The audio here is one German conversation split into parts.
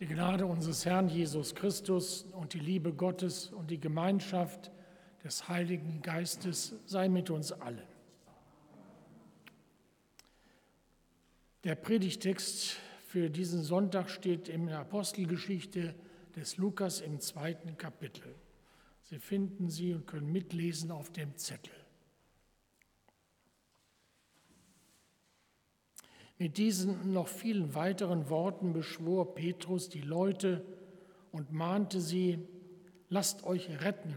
Die Gnade unseres Herrn Jesus Christus und die Liebe Gottes und die Gemeinschaft des Heiligen Geistes sei mit uns allen. Der Predigtext für diesen Sonntag steht in der Apostelgeschichte des Lukas im zweiten Kapitel. Sie finden sie und können mitlesen auf dem Zettel. Mit diesen noch vielen weiteren Worten beschwor Petrus die Leute und mahnte sie, lasst euch retten,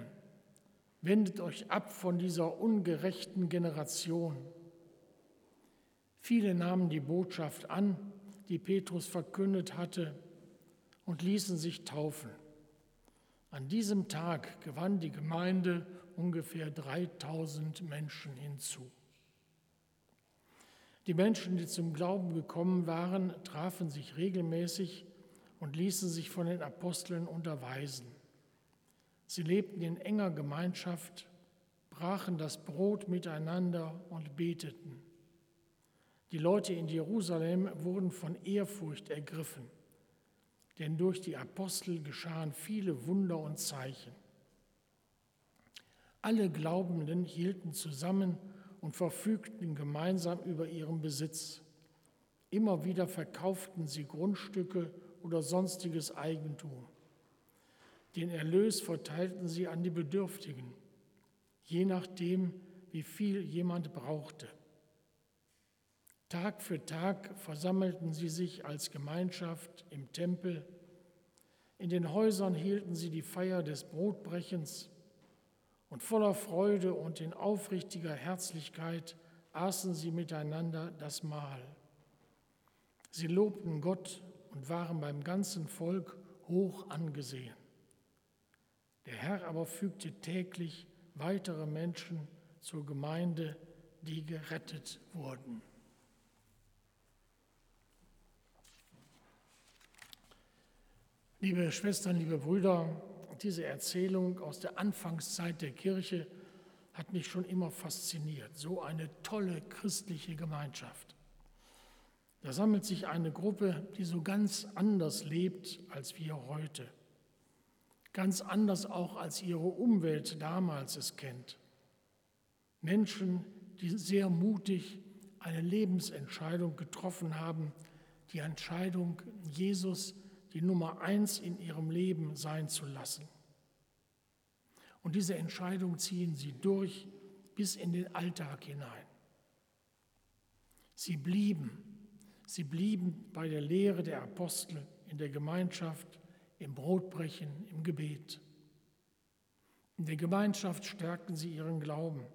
wendet euch ab von dieser ungerechten Generation. Viele nahmen die Botschaft an, die Petrus verkündet hatte, und ließen sich taufen. An diesem Tag gewann die Gemeinde ungefähr 3000 Menschen hinzu. Die Menschen, die zum Glauben gekommen waren, trafen sich regelmäßig und ließen sich von den Aposteln unterweisen. Sie lebten in enger Gemeinschaft, brachen das Brot miteinander und beteten. Die Leute in Jerusalem wurden von Ehrfurcht ergriffen, denn durch die Apostel geschahen viele Wunder und Zeichen. Alle Glaubenden hielten zusammen und verfügten gemeinsam über ihren Besitz. Immer wieder verkauften sie Grundstücke oder sonstiges Eigentum. Den Erlös verteilten sie an die Bedürftigen, je nachdem, wie viel jemand brauchte. Tag für Tag versammelten sie sich als Gemeinschaft im Tempel. In den Häusern hielten sie die Feier des Brotbrechens und voller Freude und in aufrichtiger Herzlichkeit aßen sie miteinander das Mahl. Sie lobten Gott und waren beim ganzen Volk hoch angesehen. Der Herr aber fügte täglich weitere Menschen zur Gemeinde, die gerettet wurden. Liebe Schwestern, liebe Brüder, diese Erzählung aus der Anfangszeit der Kirche hat mich schon immer fasziniert. So eine tolle christliche Gemeinschaft. Da sammelt sich eine Gruppe, die so ganz anders lebt als wir heute. Ganz anders auch als ihre Umwelt damals es kennt. Menschen, die sehr mutig eine Lebensentscheidung getroffen haben, die Entscheidung, Jesus die Nummer eins in ihrem Leben sein zu lassen. Und diese Entscheidung ziehen sie durch bis in den Alltag hinein. Sie blieben, sie blieben bei der Lehre der Apostel in der Gemeinschaft, im Brotbrechen, im Gebet. In der Gemeinschaft stärkten sie ihren Glauben.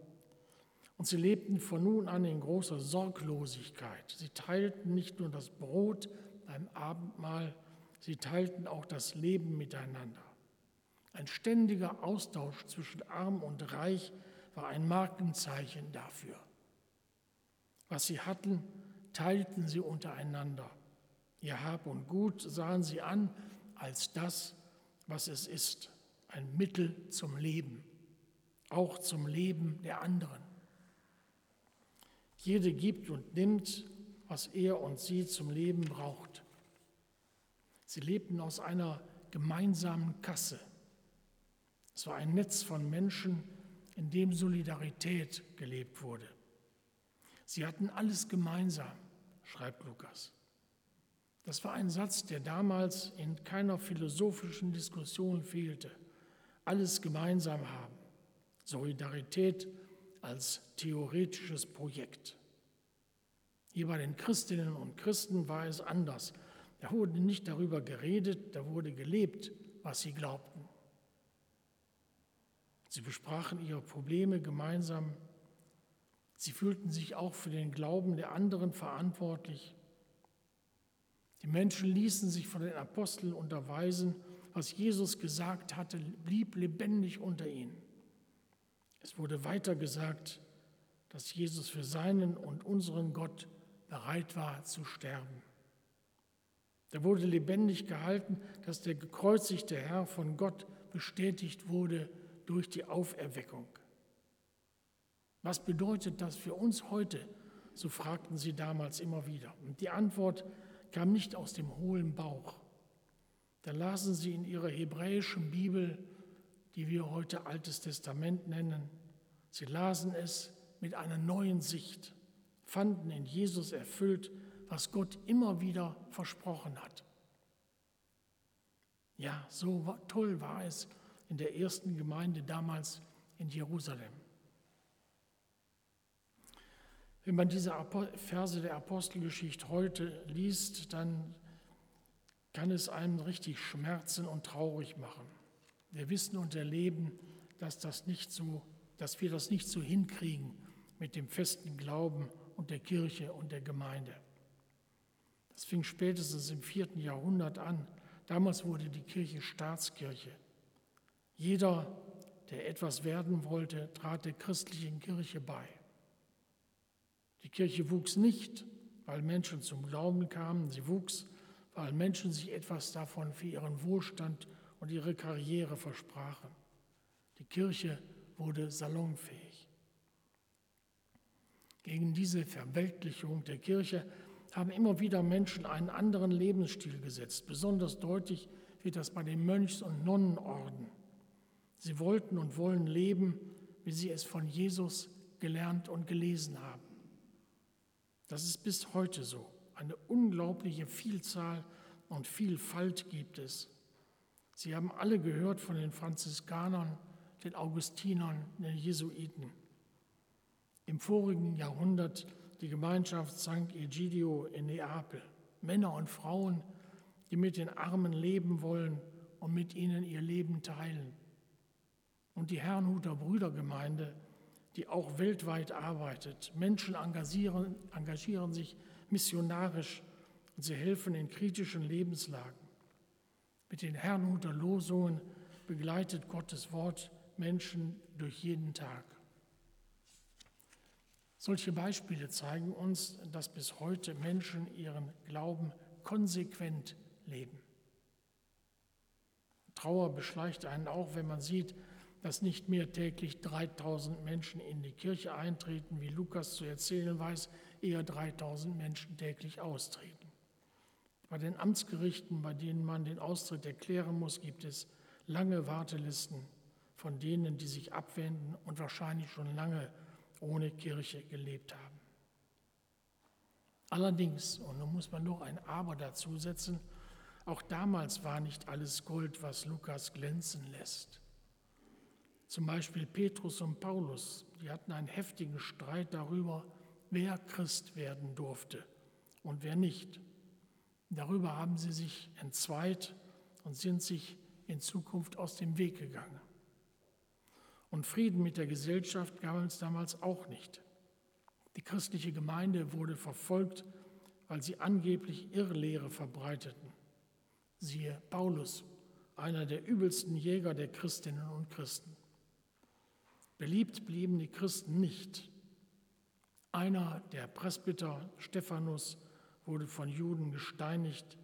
Und sie lebten von nun an in großer Sorglosigkeit. Sie teilten nicht nur das Brot beim Abendmahl, Sie teilten auch das Leben miteinander. Ein ständiger Austausch zwischen arm und reich war ein Markenzeichen dafür. Was sie hatten, teilten sie untereinander. Ihr Hab und Gut sahen sie an als das, was es ist, ein Mittel zum Leben, auch zum Leben der anderen. Jede gibt und nimmt, was er und sie zum Leben braucht. Sie lebten aus einer gemeinsamen Kasse. Es war ein Netz von Menschen, in dem Solidarität gelebt wurde. Sie hatten alles gemeinsam, schreibt Lukas. Das war ein Satz, der damals in keiner philosophischen Diskussion fehlte. Alles gemeinsam haben. Solidarität als theoretisches Projekt. Hier bei den Christinnen und Christen war es anders. Da wurde nicht darüber geredet, da wurde gelebt, was sie glaubten. Sie besprachen ihre Probleme gemeinsam. Sie fühlten sich auch für den Glauben der anderen verantwortlich. Die Menschen ließen sich von den Aposteln unterweisen. Was Jesus gesagt hatte, blieb lebendig unter ihnen. Es wurde weiter gesagt, dass Jesus für seinen und unseren Gott bereit war zu sterben. Da wurde lebendig gehalten, dass der gekreuzigte Herr von Gott bestätigt wurde durch die Auferweckung. Was bedeutet das für uns heute? So fragten sie damals immer wieder. Und die Antwort kam nicht aus dem hohlen Bauch. dann lasen sie in ihrer hebräischen Bibel, die wir heute Altes Testament nennen, sie lasen es mit einer neuen Sicht, fanden in Jesus erfüllt, was Gott immer wieder versprochen hat. Ja, so toll war es in der ersten Gemeinde damals in Jerusalem. Wenn man diese Verse der Apostelgeschichte heute liest, dann kann es einem richtig schmerzen und traurig machen. Wir wissen und erleben, dass, das nicht so, dass wir das nicht so hinkriegen mit dem festen Glauben und der Kirche und der Gemeinde. Das fing spätestens im vierten Jahrhundert an. Damals wurde die Kirche Staatskirche. Jeder, der etwas werden wollte, trat der christlichen Kirche bei. Die Kirche wuchs nicht, weil Menschen zum Glauben kamen, sie wuchs, weil Menschen sich etwas davon für ihren Wohlstand und ihre Karriere versprachen. Die Kirche wurde salonfähig. Gegen diese Verweltlichung der Kirche haben immer wieder Menschen einen anderen Lebensstil gesetzt. Besonders deutlich wird das bei den Mönchs- und Nonnenorden. Sie wollten und wollen leben, wie sie es von Jesus gelernt und gelesen haben. Das ist bis heute so. Eine unglaubliche Vielzahl und Vielfalt gibt es. Sie haben alle gehört von den Franziskanern, den Augustinern, den Jesuiten. Im vorigen Jahrhundert die Gemeinschaft St. Egidio in Neapel. Männer und Frauen, die mit den Armen leben wollen und mit ihnen ihr Leben teilen. Und die Herrnhuter Brüdergemeinde, die auch weltweit arbeitet. Menschen engagieren, engagieren sich missionarisch und sie helfen in kritischen Lebenslagen. Mit den Herrnhuter Losungen begleitet Gottes Wort Menschen durch jeden Tag. Solche Beispiele zeigen uns, dass bis heute Menschen ihren Glauben konsequent leben. Trauer beschleicht einen auch, wenn man sieht, dass nicht mehr täglich 3000 Menschen in die Kirche eintreten, wie Lukas zu erzählen weiß, eher 3000 Menschen täglich austreten. Bei den Amtsgerichten, bei denen man den Austritt erklären muss, gibt es lange Wartelisten von denen, die sich abwenden und wahrscheinlich schon lange ohne Kirche gelebt haben. Allerdings, und nun muss man noch ein Aber dazu setzen, auch damals war nicht alles Gold, was Lukas glänzen lässt. Zum Beispiel Petrus und Paulus, die hatten einen heftigen Streit darüber, wer Christ werden durfte und wer nicht. Darüber haben sie sich entzweit und sind sich in Zukunft aus dem Weg gegangen. Und Frieden mit der Gesellschaft gab es damals auch nicht. Die christliche Gemeinde wurde verfolgt, weil sie angeblich Irrlehre verbreiteten. Siehe Paulus, einer der übelsten Jäger der Christinnen und Christen. Beliebt blieben die Christen nicht. Einer der Presbyter, Stephanus, wurde von Juden gesteinigt,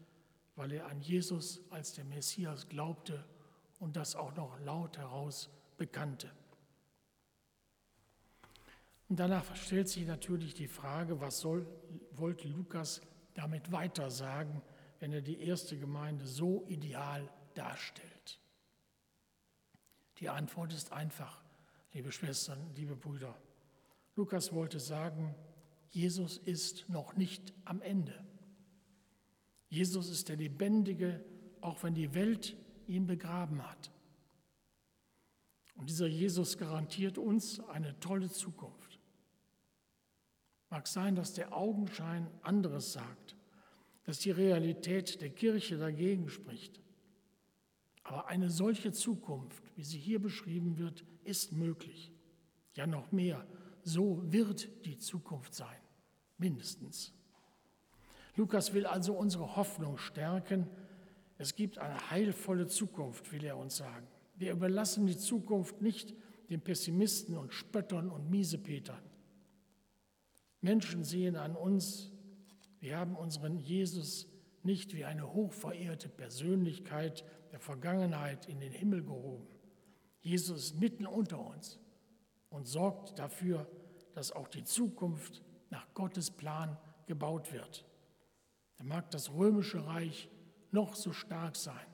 weil er an Jesus als der Messias glaubte und das auch noch laut heraus bekannte. Und danach stellt sich natürlich die Frage, was soll, wollte Lukas damit weiter sagen, wenn er die erste Gemeinde so ideal darstellt? Die Antwort ist einfach liebe Schwestern, liebe Brüder. Lukas wollte sagen, Jesus ist noch nicht am Ende. Jesus ist der Lebendige, auch wenn die Welt ihn begraben hat. Und dieser Jesus garantiert uns eine tolle Zukunft. Mag sein, dass der Augenschein anderes sagt, dass die Realität der Kirche dagegen spricht. Aber eine solche Zukunft, wie sie hier beschrieben wird, ist möglich. Ja, noch mehr. So wird die Zukunft sein, mindestens. Lukas will also unsere Hoffnung stärken. Es gibt eine heilvolle Zukunft, will er uns sagen. Wir überlassen die Zukunft nicht den Pessimisten und Spöttern und Miesepetern. Menschen sehen an uns, wir haben unseren Jesus nicht wie eine hochverehrte Persönlichkeit der Vergangenheit in den Himmel gehoben. Jesus ist mitten unter uns und sorgt dafür, dass auch die Zukunft nach Gottes Plan gebaut wird. Da mag das römische Reich noch so stark sein,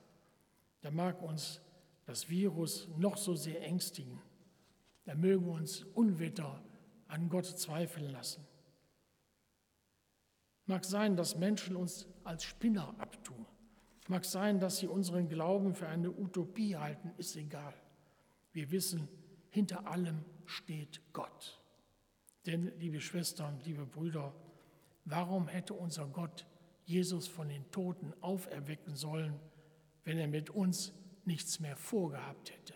Da mag uns das Virus noch so sehr ängstigen. Da mögen uns Unwetter an Gott zweifeln lassen. Mag sein, dass Menschen uns als Spinner abtun. Mag sein, dass sie unseren Glauben für eine Utopie halten, ist egal. Wir wissen, hinter allem steht Gott. Denn, liebe Schwestern, liebe Brüder, warum hätte unser Gott Jesus von den Toten auferwecken sollen, wenn er mit uns nichts mehr vorgehabt hätte?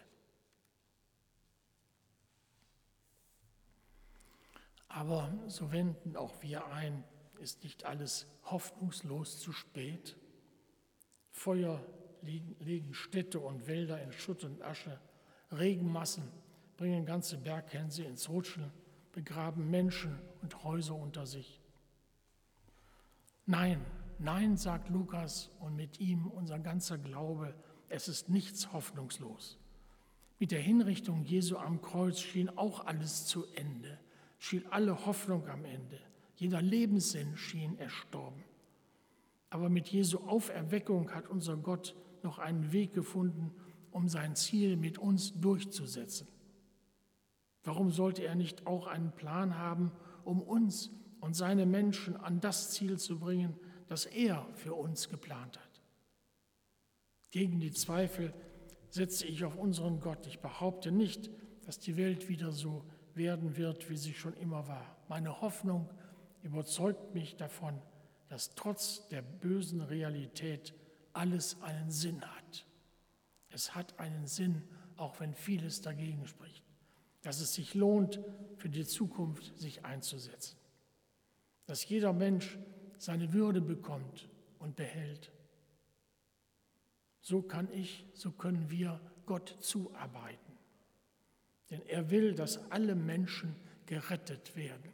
Aber so wenden auch wir ein, ist nicht alles hoffnungslos zu spät? Feuer legen Städte und Wälder in Schutt und Asche, Regenmassen bringen ganze Berghänse ins Rutschen, begraben Menschen und Häuser unter sich. Nein, nein, sagt Lukas und mit ihm unser ganzer Glaube, es ist nichts hoffnungslos. Mit der Hinrichtung Jesu am Kreuz schien auch alles zu Ende, schien alle Hoffnung am Ende, jeder Lebenssinn schien erstorben. Aber mit Jesu Auferweckung hat unser Gott noch einen Weg gefunden, um sein Ziel mit uns durchzusetzen. Warum sollte er nicht auch einen Plan haben, um uns und seine Menschen an das Ziel zu bringen, das er für uns geplant hat? Gegen die Zweifel setze ich auf unseren Gott. Ich behaupte nicht, dass die Welt wieder so werden wird, wie sie schon immer war. Meine Hoffnung überzeugt mich davon, dass trotz der bösen Realität alles einen Sinn hat. Es hat einen Sinn, auch wenn vieles dagegen spricht dass es sich lohnt, für die Zukunft sich einzusetzen. Dass jeder Mensch seine Würde bekommt und behält. So kann ich, so können wir Gott zuarbeiten. Denn er will, dass alle Menschen gerettet werden.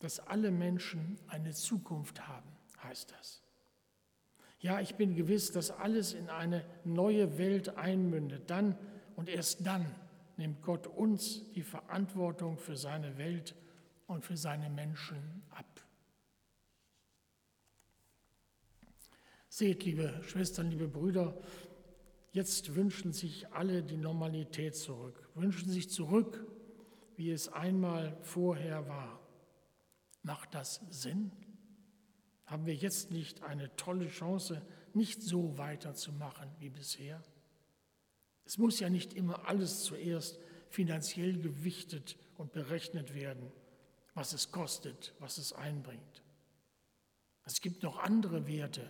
Dass alle Menschen eine Zukunft haben, heißt das. Ja, ich bin gewiss, dass alles in eine neue Welt einmündet, dann und erst dann nimmt Gott uns die Verantwortung für seine Welt und für seine Menschen ab. Seht, liebe Schwestern, liebe Brüder, jetzt wünschen sich alle die Normalität zurück, wünschen sich zurück, wie es einmal vorher war. Macht das Sinn? Haben wir jetzt nicht eine tolle Chance, nicht so weiterzumachen wie bisher? Es muss ja nicht immer alles zuerst finanziell gewichtet und berechnet werden, was es kostet, was es einbringt. Es gibt noch andere Werte,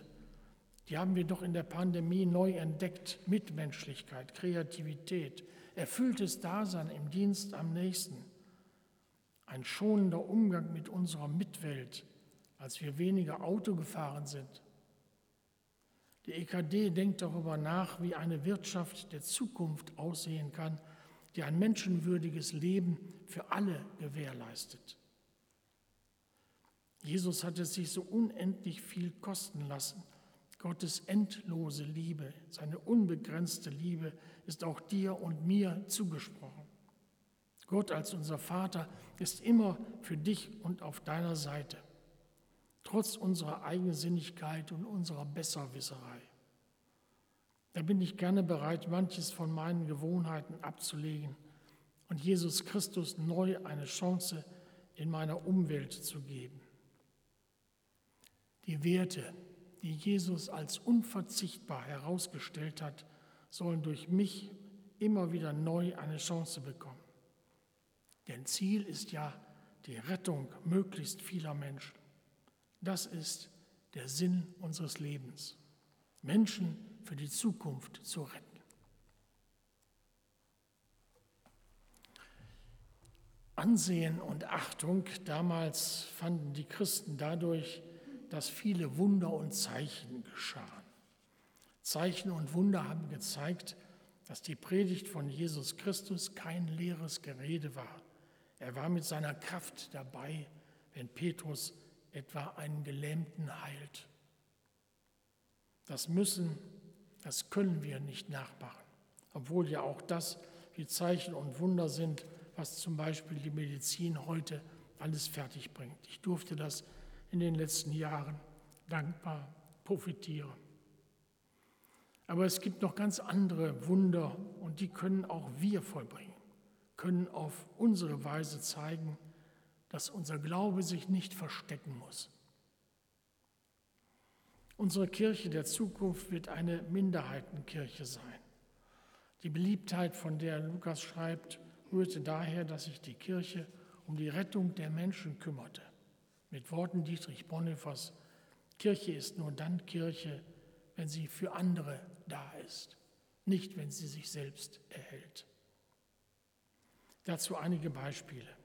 die haben wir doch in der Pandemie neu entdeckt. Mitmenschlichkeit, Kreativität, erfülltes Dasein im Dienst am Nächsten, ein schonender Umgang mit unserer Mitwelt, als wir weniger Auto gefahren sind, die EKD denkt darüber nach, wie eine Wirtschaft der Zukunft aussehen kann, die ein menschenwürdiges Leben für alle gewährleistet. Jesus hat es sich so unendlich viel kosten lassen. Gottes endlose Liebe, seine unbegrenzte Liebe ist auch dir und mir zugesprochen. Gott als unser Vater ist immer für dich und auf deiner Seite trotz unserer Eigensinnigkeit und unserer Besserwisserei. Da bin ich gerne bereit, manches von meinen Gewohnheiten abzulegen und Jesus Christus neu eine Chance in meiner Umwelt zu geben. Die Werte, die Jesus als unverzichtbar herausgestellt hat, sollen durch mich immer wieder neu eine Chance bekommen. Denn Ziel ist ja die Rettung möglichst vieler Menschen. Das ist der Sinn unseres Lebens, Menschen für die Zukunft zu retten. Ansehen und Achtung damals fanden die Christen dadurch, dass viele Wunder und Zeichen geschahen. Zeichen und Wunder haben gezeigt, dass die Predigt von Jesus Christus kein leeres Gerede war. Er war mit seiner Kraft dabei, wenn Petrus etwa einen Gelähmten heilt. Das müssen, das können wir nicht nachmachen, obwohl ja auch das wie Zeichen und Wunder sind, was zum Beispiel die Medizin heute alles fertig bringt. Ich durfte das in den letzten Jahren dankbar profitieren. Aber es gibt noch ganz andere Wunder und die können auch wir vollbringen, können auf unsere Weise zeigen, dass unser Glaube sich nicht verstecken muss. Unsere Kirche der Zukunft wird eine Minderheitenkirche sein. Die Beliebtheit, von der Lukas schreibt, rührte daher, dass sich die Kirche um die Rettung der Menschen kümmerte. Mit Worten Dietrich Bonhoeffers, Kirche ist nur dann Kirche, wenn sie für andere da ist, nicht wenn sie sich selbst erhält. Dazu einige Beispiele.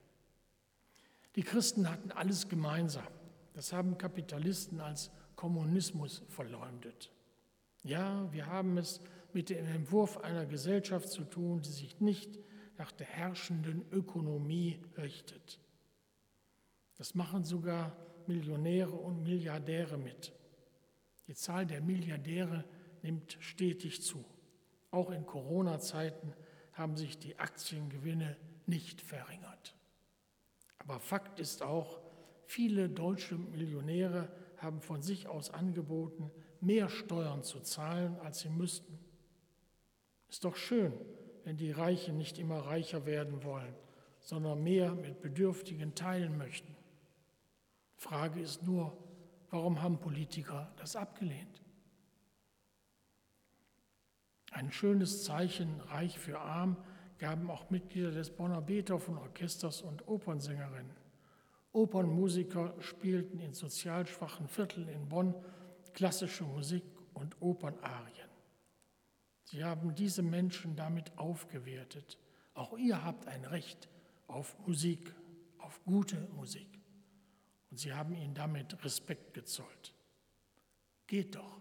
Die Christen hatten alles gemeinsam. Das haben Kapitalisten als Kommunismus verleumdet. Ja, wir haben es mit dem Entwurf einer Gesellschaft zu tun, die sich nicht nach der herrschenden Ökonomie richtet. Das machen sogar Millionäre und Milliardäre mit. Die Zahl der Milliardäre nimmt stetig zu. Auch in Corona-Zeiten haben sich die Aktiengewinne nicht verringert. Aber Fakt ist auch, viele deutsche Millionäre haben von sich aus angeboten, mehr Steuern zu zahlen, als sie müssten. Ist doch schön, wenn die Reichen nicht immer reicher werden wollen, sondern mehr mit Bedürftigen teilen möchten. Frage ist nur, warum haben Politiker das abgelehnt? Ein schönes Zeichen, reich für arm, gaben auch Mitglieder des Bonner Beethoven-Orchesters und Opernsängerinnen. Opernmusiker spielten in sozial schwachen Vierteln in Bonn klassische Musik und Opernarien. Sie haben diese Menschen damit aufgewertet. Auch ihr habt ein Recht auf Musik, auf gute Musik. Und sie haben ihnen damit Respekt gezollt. Geht doch.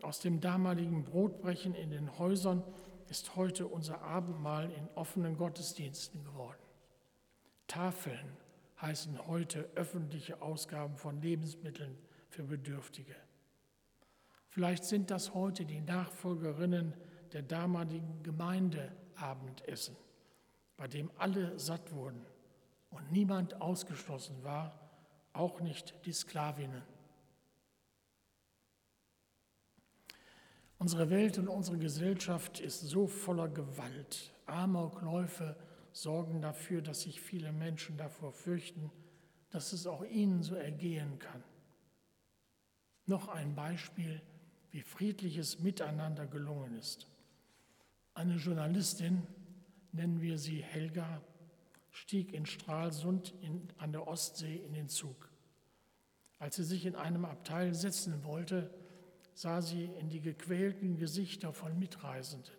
Aus dem damaligen Brotbrechen in den Häusern ist heute unser Abendmahl in offenen Gottesdiensten geworden. Tafeln heißen heute öffentliche Ausgaben von Lebensmitteln für Bedürftige. Vielleicht sind das heute die Nachfolgerinnen der damaligen Gemeindeabendessen, bei dem alle satt wurden und niemand ausgeschlossen war, auch nicht die Sklavinnen. Unsere Welt und unsere Gesellschaft ist so voller Gewalt. Amokläufe sorgen dafür, dass sich viele Menschen davor fürchten, dass es auch ihnen so ergehen kann. Noch ein Beispiel, wie friedliches Miteinander gelungen ist. Eine Journalistin, nennen wir sie Helga, stieg in Stralsund in, an der Ostsee in den Zug. Als sie sich in einem Abteil setzen wollte, sah sie in die gequälten Gesichter von Mitreisenden.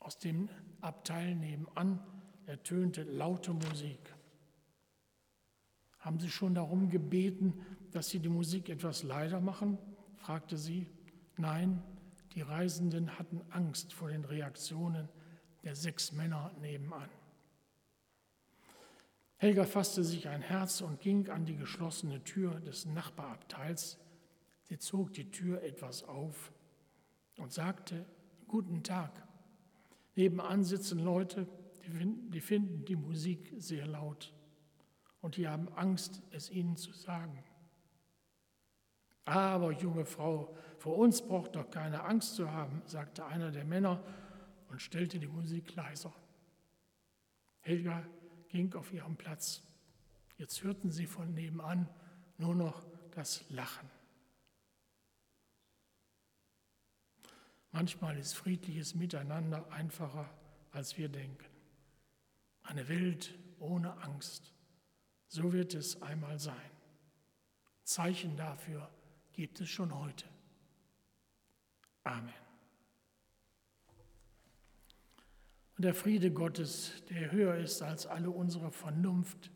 Aus dem Abteil nebenan ertönte laute Musik. Haben Sie schon darum gebeten, dass Sie die Musik etwas leiser machen? fragte sie. Nein, die Reisenden hatten Angst vor den Reaktionen der sechs Männer nebenan. Helga fasste sich ein Herz und ging an die geschlossene Tür des Nachbarabteils Sie zog die Tür etwas auf und sagte, guten Tag. Nebenan sitzen Leute, die finden, die finden die Musik sehr laut und die haben Angst, es ihnen zu sagen. Aber junge Frau, vor uns braucht doch keine Angst zu haben, sagte einer der Männer und stellte die Musik leiser. Helga ging auf ihren Platz. Jetzt hörten sie von nebenan nur noch das Lachen. Manchmal ist friedliches Miteinander einfacher, als wir denken. Eine Welt ohne Angst. So wird es einmal sein. Zeichen dafür gibt es schon heute. Amen. Und der Friede Gottes, der höher ist als alle unsere Vernunft,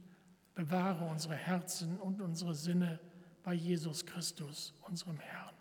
bewahre unsere Herzen und unsere Sinne bei Jesus Christus, unserem Herrn.